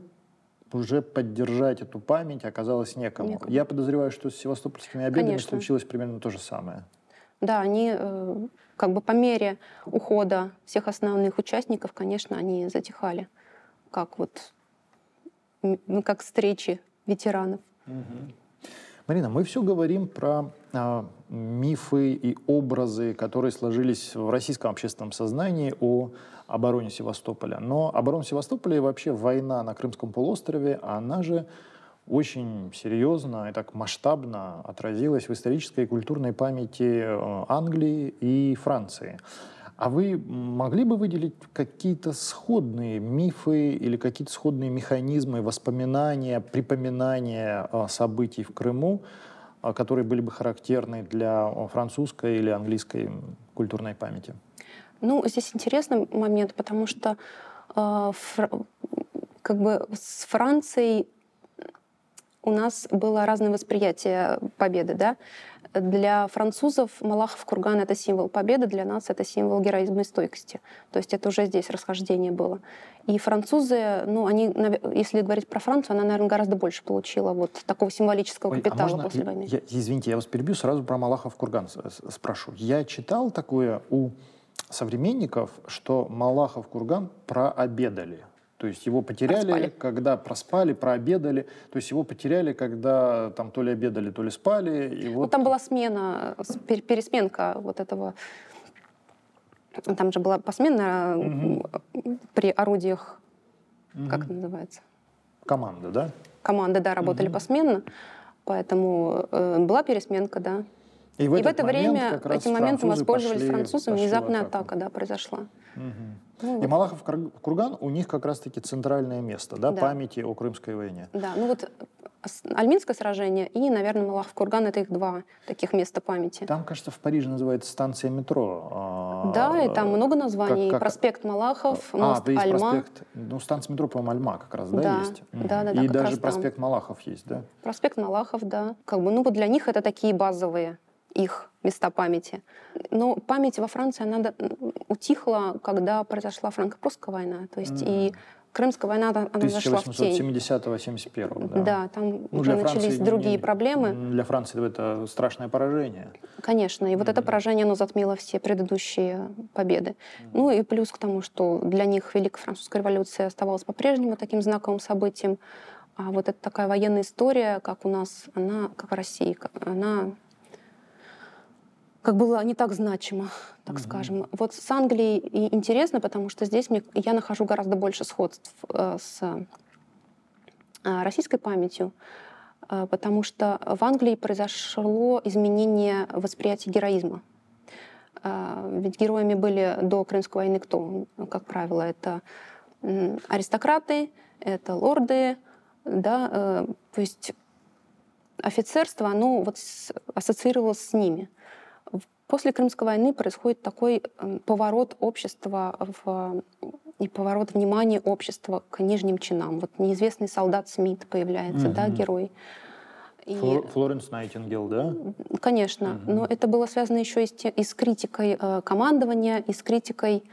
Speaker 1: уже поддержать эту память оказалось некому. некому. Я подозреваю, что с севастопольскими обедами Конечно. случилось примерно то же самое.
Speaker 2: Да, они э, как бы по мере ухода всех основных участников, конечно, они затихали, как вот ну, как встречи ветеранов.
Speaker 1: Угу. Марина, мы все говорим про а, мифы и образы, которые сложились в российском общественном сознании о обороне Севастополя. Но оборона Севастополя и вообще война на Крымском полуострове, она же очень серьезно и так масштабно отразилась в исторической и культурной памяти э, Англии и Франции. А вы могли бы выделить какие-то сходные мифы или какие-то сходные механизмы воспоминания, припоминания э, событий в Крыму, э, которые были бы характерны для французской или английской культурной памяти?
Speaker 2: Ну, здесь интересный момент, потому что э, фр... как бы с Францией у нас было разное восприятие победы, да. Для французов Малахов курган — это символ победы, для нас это символ героизма и стойкости. То есть это уже здесь расхождение было. И французы, ну, они, если говорить про Францию, она, наверное, гораздо больше получила вот такого символического Ой, а капитала а можно, после войны.
Speaker 1: Я, извините, я вас перебью, сразу про Малахов курган спрошу. Я читал такое у современников, что Малахов курган прообедали. То есть его потеряли, проспали. когда проспали, прообедали. То есть его потеряли, когда там то ли обедали, то ли спали. И
Speaker 2: вот... Ну, там была смена, пересменка вот этого. Там же была посмена угу. при орудиях, угу. как это называется?
Speaker 1: Команда, да?
Speaker 2: Команды, да, работали угу. посменно. Поэтому э, была пересменка, да. И в, и в это время этим моментом воспользовались пошли, французы, внезапная атака да, произошла.
Speaker 1: Угу. Ну, и Малахов курган у них как раз-таки центральное место, да, да, памяти о Крымской войне.
Speaker 2: Да, ну вот Альминское сражение и, наверное, Малахов курган — это их два таких места памяти.
Speaker 1: Там, кажется, в Париже называется станция метро.
Speaker 2: А, да, и там много названий. Как, как... Проспект Малахов, а, мост а, есть Альма. Проспект,
Speaker 1: ну, станция метро, по-моему, Альма как раз, да, да есть? Да, да, да. И даже проспект там. Малахов есть, да?
Speaker 2: Проспект Малахов, да. Как бы, ну вот для них это такие базовые их места памяти. Но память во Франции, она утихла, когда произошла франко-прусская война. То есть mm. и Крымская война, она зашла в тень.
Speaker 1: 1870-71, да.
Speaker 2: Да, там ну, уже начались Франции, другие не, проблемы.
Speaker 1: Для Франции это страшное поражение.
Speaker 2: Конечно, и вот mm-hmm. это поражение, оно затмило все предыдущие победы. Mm-hmm. Ну и плюс к тому, что для них Великая Французская революция оставалась по-прежнему таким знаковым событием. А вот эта такая военная история, как у нас, она, как в России, она как было не так значимо, так mm-hmm. скажем. Вот с Англией интересно, потому что здесь мне, я нахожу гораздо больше сходств э, с э, российской памятью, э, потому что в Англии произошло изменение восприятия героизма. Э, ведь героями были до Крымской войны кто? Как правило, это э, аристократы, это лорды, да, э, то есть офицерство, оно вот ассоциировалось с ними. После Крымской войны происходит такой эм, поворот общества в, и поворот внимания общества к нижним чинам. Вот неизвестный солдат Смит появляется, mm-hmm. да, герой.
Speaker 1: И... Флоренс Найтингел, да?
Speaker 2: Конечно, угу. но это было связано еще и с, и с критикой э, командования, и с критикой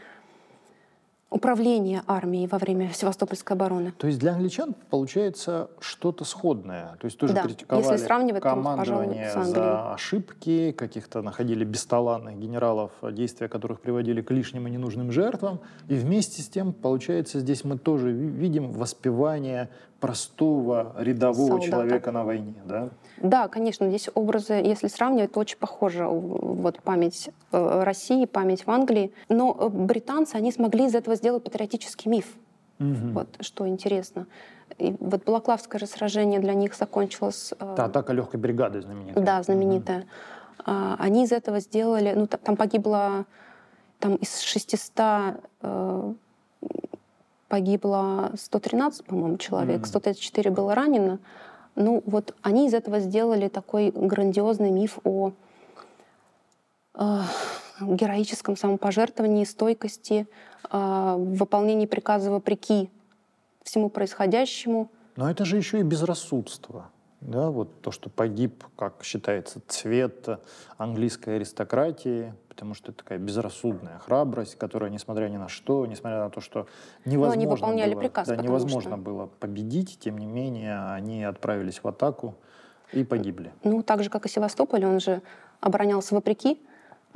Speaker 2: управления армией во время Севастопольской обороны.
Speaker 1: То есть для англичан получается что-то сходное. То есть тоже да, критиковали если сравнивать, командование то, за ошибки, каких-то находили бесталанных генералов, действия которых приводили к лишним и ненужным жертвам. И вместе с тем, получается, здесь мы тоже видим воспевание простого рядового Солдата. человека на войне, да?
Speaker 2: Да, конечно, здесь образы, если сравнивать, то очень похожи. Вот память э, России, память в Англии. Но э, британцы, они смогли из этого сделать патриотический миф. Угу. Вот что интересно. И вот Балаклавское же сражение для них закончилось...
Speaker 1: Э, да, атака легкой бригады знаменитая.
Speaker 2: Да, знаменитая. Mm-hmm. Они из этого сделали... Ну, там погибло... Там из 600 э, погибло 113, по-моему, человек, mm-hmm. 134 было ранено. Ну, вот они из этого сделали такой грандиозный миф о э, героическом самопожертвовании, стойкости, э, выполнении приказа вопреки всему происходящему.
Speaker 1: Но это же еще и безрассудство. Да, вот то, что погиб, как считается, цвет английской аристократии, потому что это такая безрассудная храбрость, которая, несмотря ни на что, несмотря на то, что невозможно,
Speaker 2: они выполняли
Speaker 1: было,
Speaker 2: приказ,
Speaker 1: да, невозможно что... было победить, тем не менее они отправились в атаку и погибли.
Speaker 2: Ну, так же, как и Севастополь, он же оборонялся вопреки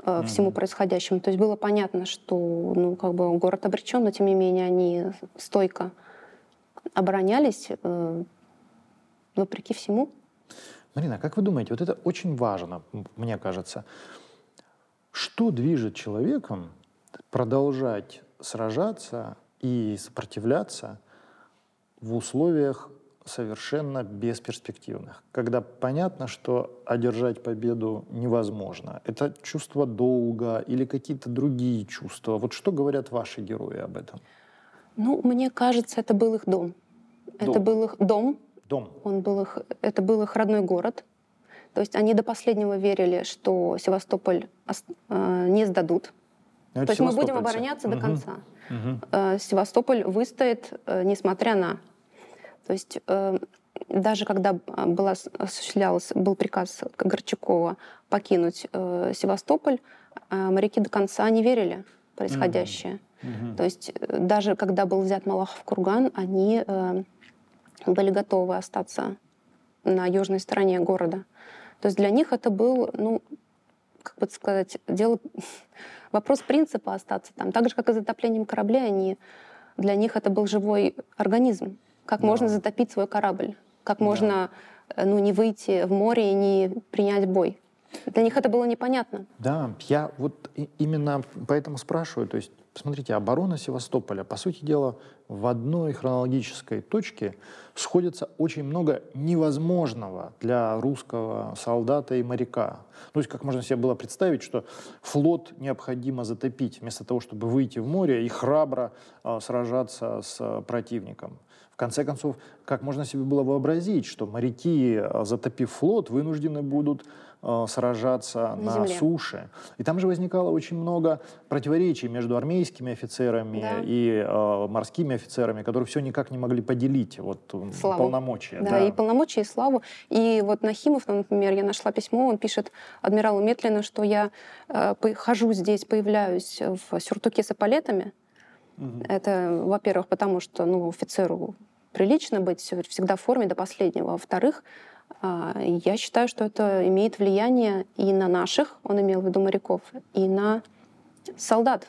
Speaker 2: э, всему mm-hmm. происходящему. То есть было понятно, что ну, как бы город обречен, но тем не менее они стойко оборонялись э, вопреки всему.
Speaker 1: Марина, как вы думаете, вот это очень важно, мне кажется. Что движет человеком продолжать сражаться и сопротивляться в условиях совершенно бесперспективных, когда понятно, что одержать победу невозможно. Это чувство долга или какие-то другие чувства. Вот что говорят ваши герои об этом?
Speaker 2: Ну, мне кажется, это был их дом. дом. Это был их дом.
Speaker 1: Дом.
Speaker 2: Он был их, это был их родной город. То есть они до последнего верили, что Севастополь э, не сдадут. Ну, То есть мы будем обороняться угу. до конца. Угу. Севастополь выстоит, э, несмотря на. То есть даже когда была, осуществлялся, был приказ Горчакова покинуть э, Севастополь, э, моряки до конца не верили в происходящее. Угу. То есть даже когда был взят Малахов курган, они э, были готовы остаться на южной стороне города. То есть для них это был, ну, как бы сказать, дело, вопрос принципа остаться там. Так же, как и затоплением корабля, они, для них это был живой организм. Как да. можно затопить свой корабль? Как да. можно э, ну, не выйти в море и не принять бой? Для них это было непонятно.
Speaker 1: Да, я вот именно поэтому спрашиваю. То есть Посмотрите, оборона Севастополя, по сути дела, в одной хронологической точке сходится очень много невозможного для русского солдата и моряка. То есть, как можно себе было представить, что флот необходимо затопить, вместо того, чтобы выйти в море и храбро э, сражаться с противником. В конце концов, как можно себе было вообразить, что моряки, а, затопив флот, вынуждены будут э, сражаться на, на суше. И там же возникало очень много противоречий между армейскими офицерами да. и э, морскими офицерами, которые все никак не могли поделить вот, славу. полномочия.
Speaker 2: Да, да, и полномочия, и славу. И вот Нахимов, например, я нашла письмо, он пишет адмиралу Метлину, что я э, хожу здесь, появляюсь в сюртуке с эполетами, Угу. Это, во-первых, потому что ну, офицеру прилично быть всегда в форме до последнего. Во-вторых, а, я считаю, что это имеет влияние и на наших, он имел в виду моряков, и на солдат.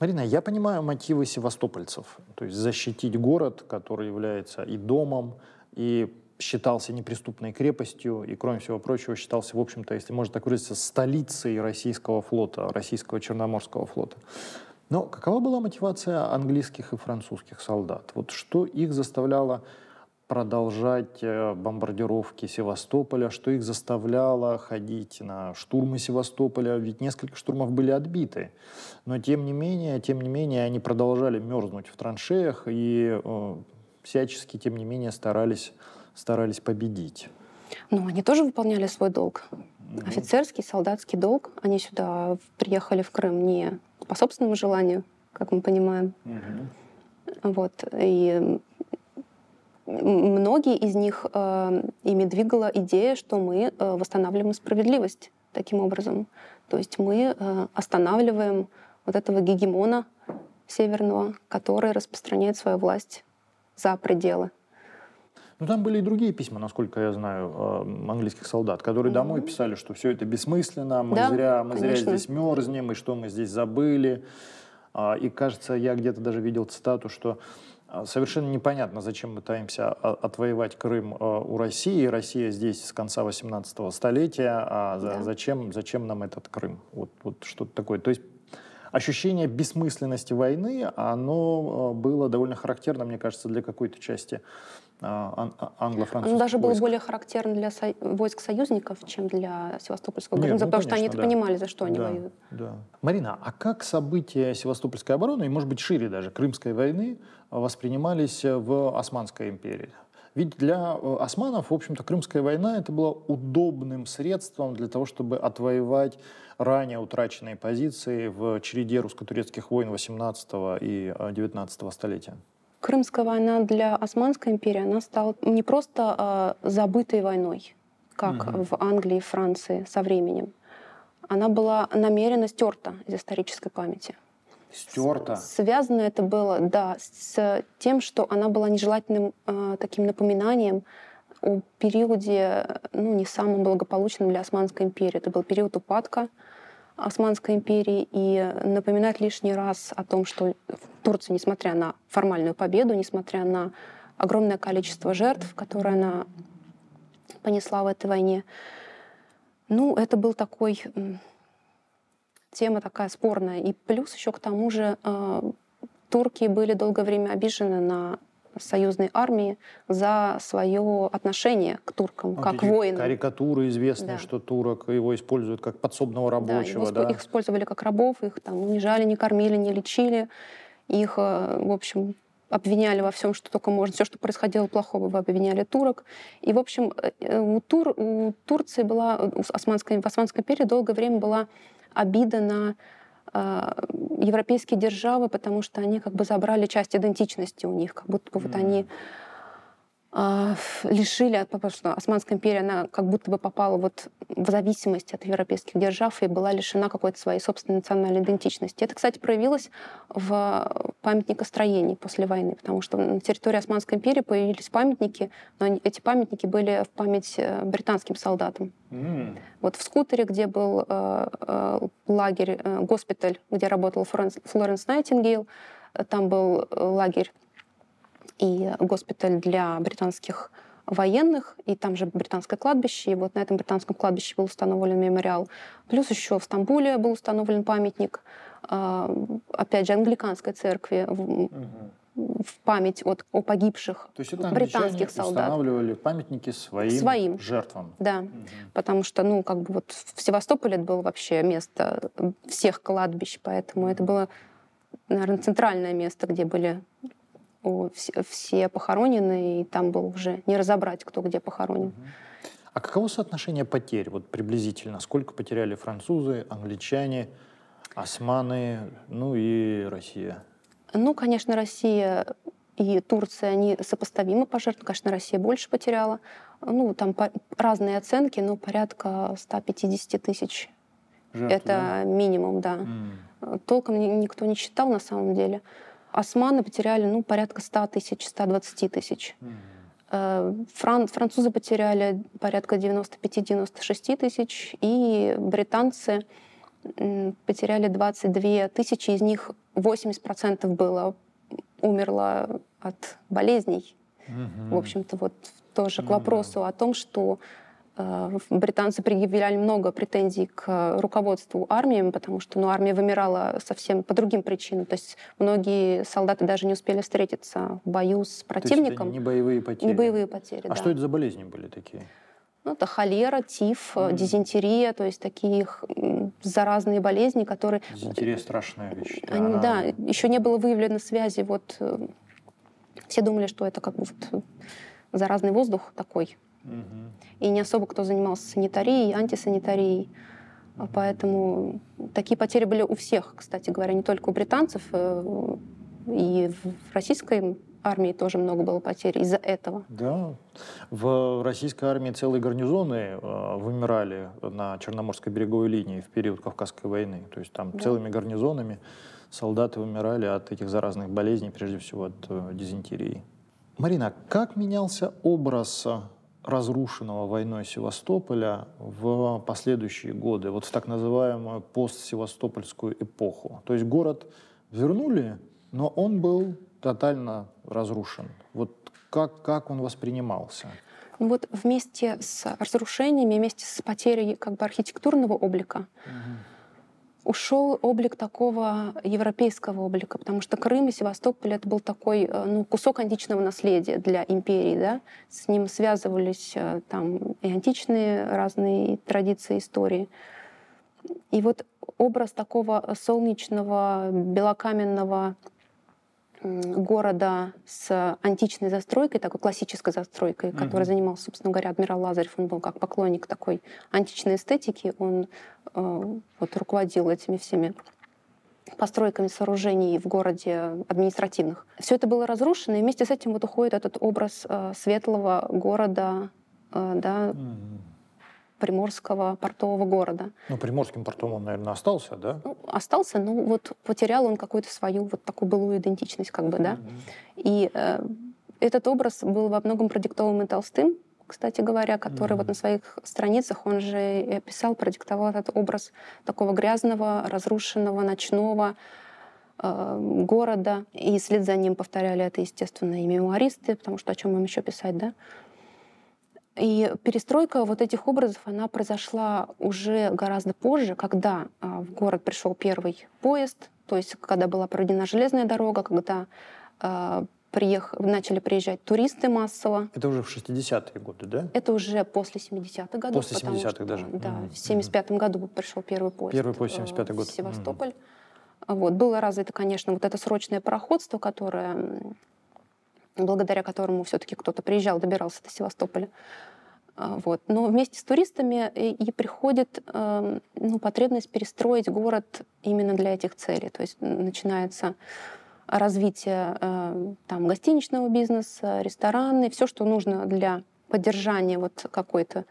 Speaker 1: Марина, я понимаю мотивы севастопольцев, то есть защитить город, который является и домом, и считался неприступной крепостью, и, кроме всего прочего, считался, в общем-то, если можно так выразиться, столицей российского флота, российского Черноморского флота. Но какова была мотивация английских и французских солдат? Вот что их заставляло продолжать э, бомбардировки Севастополя, что их заставляло ходить на штурмы Севастополя, ведь несколько штурмов были отбиты. Но тем не менее, тем не менее, они продолжали мерзнуть в траншеях и э, всячески, тем не менее, старались, старались победить.
Speaker 2: Ну, они тоже выполняли свой долг. Офицерский, солдатский долг. Они сюда приехали в Крым не по собственному желанию, как мы понимаем. Угу. Вот. И многие из них э, ими двигала идея, что мы э, восстанавливаем справедливость таким образом. То есть мы э, останавливаем вот этого гегемона северного, который распространяет свою власть за пределы.
Speaker 1: Ну, там были и другие письма, насколько я знаю, э, английских солдат, которые mm-hmm. домой писали, что все это бессмысленно, мы, да, зря, мы зря здесь мерзнем, и что мы здесь забыли. А, и, кажется, я где-то даже видел цитату, что а, совершенно непонятно, зачем мы пытаемся отвоевать Крым э, у России. Россия здесь с конца 18 столетия, а да. зачем, зачем нам этот Крым? Вот, вот что-то такое. То есть ощущение бессмысленности войны, оно было довольно характерно, мне кажется, для какой-то части а, а, англо-французских
Speaker 2: Оно даже
Speaker 1: было
Speaker 2: более характерно для со... войск союзников, чем для Севастопольского гарнизона, ну, потому конечно, что они-то да. понимали, за что они
Speaker 1: да,
Speaker 2: воюют.
Speaker 1: Да. Марина, а как события Севастопольской обороны, и, может быть, шире даже, Крымской войны, воспринимались в Османской империи? Ведь для э, османов, в общем-то, Крымская война это было удобным средством для того, чтобы отвоевать ранее утраченные позиции в череде русско-турецких войн 18 и 19 э, столетия.
Speaker 2: Крымская война для Османской империи, она стала не просто э, забытой войной, как угу. в Англии и Франции со временем. Она была намеренно стерта из исторической памяти.
Speaker 1: Стерта?
Speaker 2: Связано это было, да, с тем, что она была нежелательным э, таким напоминанием о периоде, ну, не самым благополучным для Османской империи. Это был период упадка Османской империи и напоминать лишний раз о том, что Турция, несмотря на формальную победу, несмотря на огромное количество жертв, которые она понесла в этой войне, ну, это был такой тема такая спорная. И плюс еще к тому же э, турки были долгое время обижены на союзной армии за свое отношение к туркам, вот как воинам.
Speaker 1: Карикатуры известны, да. что турок его используют как подсобного рабочего. Да,
Speaker 2: его, да? их использовали как рабов, их там не жали, не кормили, не лечили. Их, э, в общем, обвиняли во всем, что только можно. Все, что происходило плохого, вы обвиняли турок. И, в общем, э, у, Тур, у Турции была, у Османской, в Османской империи долгое время была обида на э, европейские державы, потому что они как бы забрали часть идентичности у них, как будто бы mm. вот они а, лишили, потому что Османская империя, она как будто бы попала вот в зависимость от европейских держав и была лишена какой-то своей собственной национальной идентичности. Это, кстати, проявилось в памятникостроении после войны, потому что на территории Османской империи появились памятники, но эти памятники были в память э, британским солдатам. Mm. Вот в Скутере, где был э, э, лагерь, госпиталь, где работал Флоренс Найтингейл, там был лагерь и госпиталь для британских военных, и там же британское кладбище, и вот на этом британском кладбище был установлен мемориал. Плюс еще в Стамбуле был установлен памятник, а, опять же, англиканской церкви, в, в память от, о погибших
Speaker 1: То есть это
Speaker 2: британских солдат.
Speaker 1: устанавливали памятники своим, своим. жертвам.
Speaker 2: Да, угу. потому что, ну, как бы вот в Севастополе это было вообще место всех кладбищ, поэтому это было, наверное, центральное место, где были все, похоронены, и там был уже не разобрать, кто где похоронен.
Speaker 1: А каково соотношение потерь, вот приблизительно? Сколько потеряли французы, англичане, османы, ну и Россия?
Speaker 2: Ну, конечно, Россия и Турция, они сопоставимы по жертвам. Конечно, Россия больше потеряла. Ну, там по, разные оценки, но порядка 150 тысяч. Жертв, Это да? минимум, да. Mm. Толком никто не считал на самом деле. Османы потеряли ну, порядка 100 тысяч, 120 тысяч. Mm-hmm. Фран, французы потеряли порядка 95-96 тысяч, и британцы потеряли 22 тысячи, из них 80% было умерло от болезней. Mm-hmm. В общем-то, вот тоже mm-hmm. к вопросу о том, что Э, британцы предъявляли много претензий к руководству армии, потому что ну, армия вымирала совсем по другим причинам. То есть многие солдаты даже не успели встретиться в бою с противником.
Speaker 1: Не боевые потери?
Speaker 2: Не боевые потери,
Speaker 1: А
Speaker 2: да.
Speaker 1: что это за болезни были такие?
Speaker 2: Ну, это холера, тиф, mm. дизентерия, то есть такие заразные болезни, которые...
Speaker 1: Дизентерия страшная вещь.
Speaker 2: Они, Она... Да, еще не было выявлено связи. Вот э, все думали, что это как бы вот заразный воздух такой. И не особо кто занимался санитарией, антисанитарией. Поэтому такие потери были у всех, кстати говоря, не только у британцев. Э, и в российской армии тоже много было потерь из-за этого.
Speaker 1: Да. В российской армии целые гарнизоны э, вымирали на Черноморской береговой линии в период Кавказской войны. То есть там да. целыми гарнизонами солдаты вымирали от этих заразных болезней, прежде всего от э, дизентерии. Марина, как менялся образ разрушенного войной Севастополя в последующие годы, вот в так называемую постсевастопольскую эпоху. То есть город вернули, но он был тотально разрушен. Вот как, как он воспринимался?
Speaker 2: Ну вот вместе с разрушениями, вместе с потерей как бы архитектурного облика, угу. Ушел облик такого европейского облика, потому что Крым и Севастополь это был такой э, ну, кусок античного наследия для империи, да, с ним связывались э, там и античные разные традиции истории. И вот образ такого солнечного, белокаменного города с античной застройкой, такой классической застройкой, mm-hmm. которой занимался, собственно говоря, адмирал Лазарев. Он был как поклонник такой античной эстетики. Он э, вот руководил этими всеми постройками сооружений в городе административных. Все это было разрушено, и вместе с этим вот уходит этот образ э, светлого города, э, да, mm-hmm приморского портового города.
Speaker 1: Ну, приморским портом он, наверное, остался, да?
Speaker 2: Ну, остался, но вот потерял он какую-то свою вот такую былую идентичность, как бы, да. Mm-hmm. И э, этот образ был во многом продиктован и Толстым, кстати говоря, который mm-hmm. вот на своих страницах, он же описал, продиктовал этот образ такого грязного, разрушенного, ночного, э, города. И след за ним повторяли это, естественно, и мемуаристы, потому что о чем им еще писать, да? И перестройка вот этих образов, она произошла уже гораздо позже, когда а, в город пришел первый поезд, то есть когда была проведена железная дорога, когда а, приех... начали приезжать туристы массово.
Speaker 1: Это уже в 60-е годы, да?
Speaker 2: Это уже после 70-х годов.
Speaker 1: После 70-х даже?
Speaker 2: Да, mm-hmm. в 75-м году пришел первый поезд.
Speaker 1: Первый поезд, 75-й год.
Speaker 2: В Севастополь. Mm-hmm. Вот. Было развито, конечно, вот это срочное пароходство, которое благодаря которому все-таки кто-то приезжал, добирался до Севастополя. А, вот. Но вместе с туристами и, и приходит э, ну, потребность перестроить город именно для этих целей. То есть начинается развитие э, там, гостиничного бизнеса, рестораны, все, что нужно для поддержания вот какой-то э,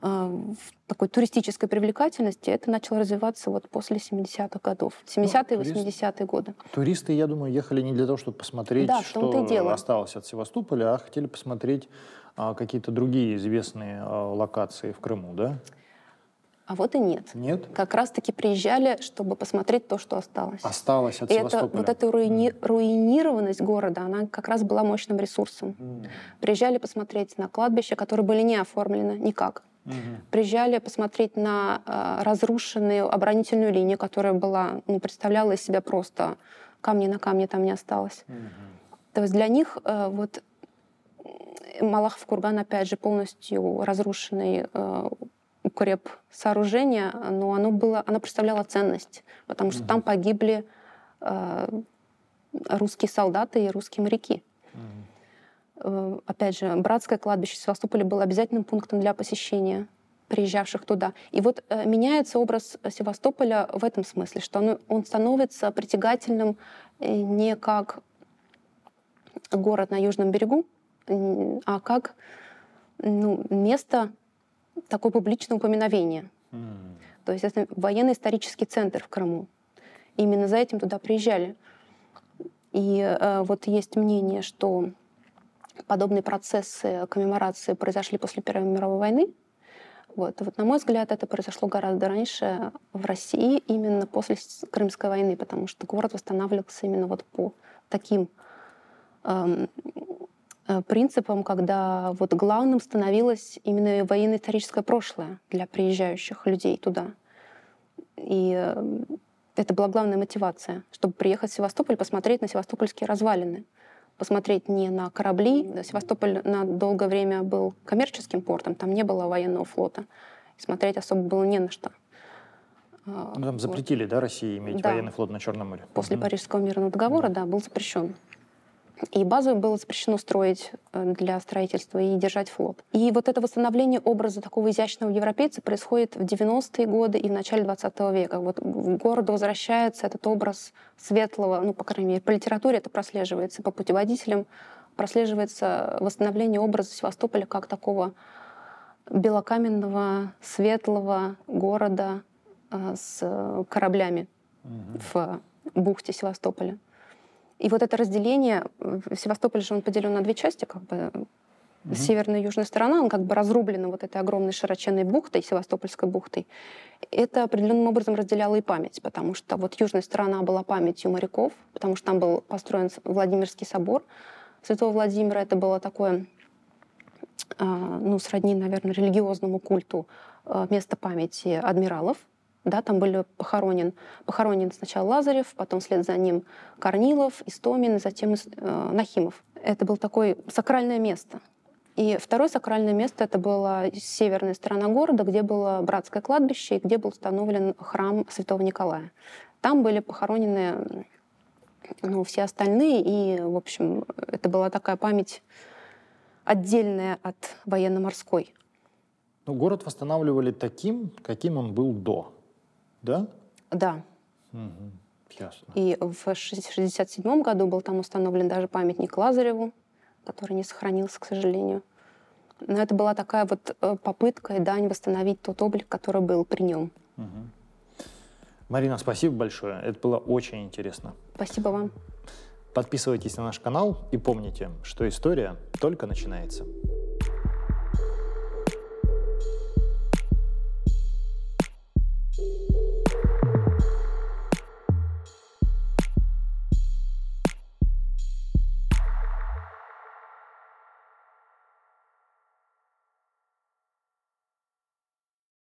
Speaker 2: такой туристической привлекательности, это начало развиваться вот после 70-х годов, 70-е, ну, 80-е годы.
Speaker 1: Туристы, я думаю, ехали не для того, чтобы посмотреть, да, что осталось от Севастополя, а хотели посмотреть а, какие-то другие известные а, локации в Крыму, да?
Speaker 2: А вот и нет.
Speaker 1: Нет?
Speaker 2: Как раз-таки приезжали, чтобы посмотреть то, что осталось.
Speaker 1: Осталось от
Speaker 2: и
Speaker 1: Севастополя.
Speaker 2: Это, вот эта руини, mm. руинированность города, она как раз была мощным ресурсом. Mm. Приезжали посмотреть на кладбища, которые были не оформлены никак. Mm-hmm. Приезжали посмотреть на э, разрушенную оборонительную линию, которая была, ну, представляла из себя просто камни на камне там не осталось. Mm-hmm. То есть для них э, вот Малахов курган, опять же, полностью разрушенный э, укреп сооружения, но оно, было, оно представляло ценность, потому что mm там погибли э, русские солдаты и русские моряки. mm Опять же, братское кладбище в Севастополе было обязательным пунктом для посещения приезжавших туда. И вот э, меняется образ Севастополя в этом смысле, что он, он становится притягательным э, не как город на южном берегу, а как ну, место такое публичного упоминовения. Mm. То есть это военно-исторический центр в Крыму. Именно за этим туда приезжали. И э, вот есть мнение, что подобные процессы коммеморации произошли после Первой мировой войны. Вот. вот, на мой взгляд, это произошло гораздо раньше в России, именно после Крымской войны, потому что город восстанавливался именно вот по таким эм, Э, принципом, когда вот главным становилось именно военно-историческое прошлое для приезжающих людей туда. И э, это была главная мотивация, чтобы приехать в Севастополь, посмотреть на севастопольские развалины, посмотреть не на корабли. Севастополь на долгое время был коммерческим портом, там не было военного флота. Смотреть особо было не на что.
Speaker 1: А, ну, там запретили, вот. да, России иметь да. военный флот на Черном море?
Speaker 2: После Парижского мирного договора, да, был запрещен. И базу было запрещено строить э, для строительства и держать флот. И вот это восстановление образа такого изящного европейца происходит в 90-е годы и в начале 20 века. Вот в городу возвращается этот образ светлого, ну, по крайней мере, по литературе это прослеживается, по путеводителям прослеживается восстановление образа Севастополя как такого белокаменного, светлого города э, с кораблями mm-hmm. в бухте Севастополя. И вот это разделение, Севастополь же он поделен на две части, как бы mm-hmm. северная и южная сторона, он как бы разрублена вот этой огромной широченной бухтой, Севастопольской бухтой. Это определенным образом разделяло и память, потому что вот южная сторона была памятью моряков, потому что там был построен Владимирский собор Святого Владимира. Это было такое, а, ну, сродни, наверное, религиозному культу а, место памяти адмиралов, Да, там были похоронен, похоронен сначала Лазарев, потом вслед за ним Корнилов, Истомин, затем э, Нахимов. Это было такое сакральное место. И второе сакральное место — это была северная сторона города, где было братское кладбище и где был установлен храм святого Николая. Там были похоронены ну, все остальные, и, в общем, это была такая память отдельная от военно-морской.
Speaker 1: Ну, город восстанавливали таким, каким он был до, да?
Speaker 2: Да.
Speaker 1: Угу. Ясно.
Speaker 2: И в 1967 году был там установлен даже памятник Лазареву, который не сохранился, к сожалению. Но это была такая вот э, попытка и дань восстановить тот облик, который был при нем.
Speaker 1: Угу. Марина, спасибо большое. Это было очень интересно.
Speaker 2: Спасибо вам.
Speaker 1: Подписывайтесь на наш канал и помните, что история только начинается.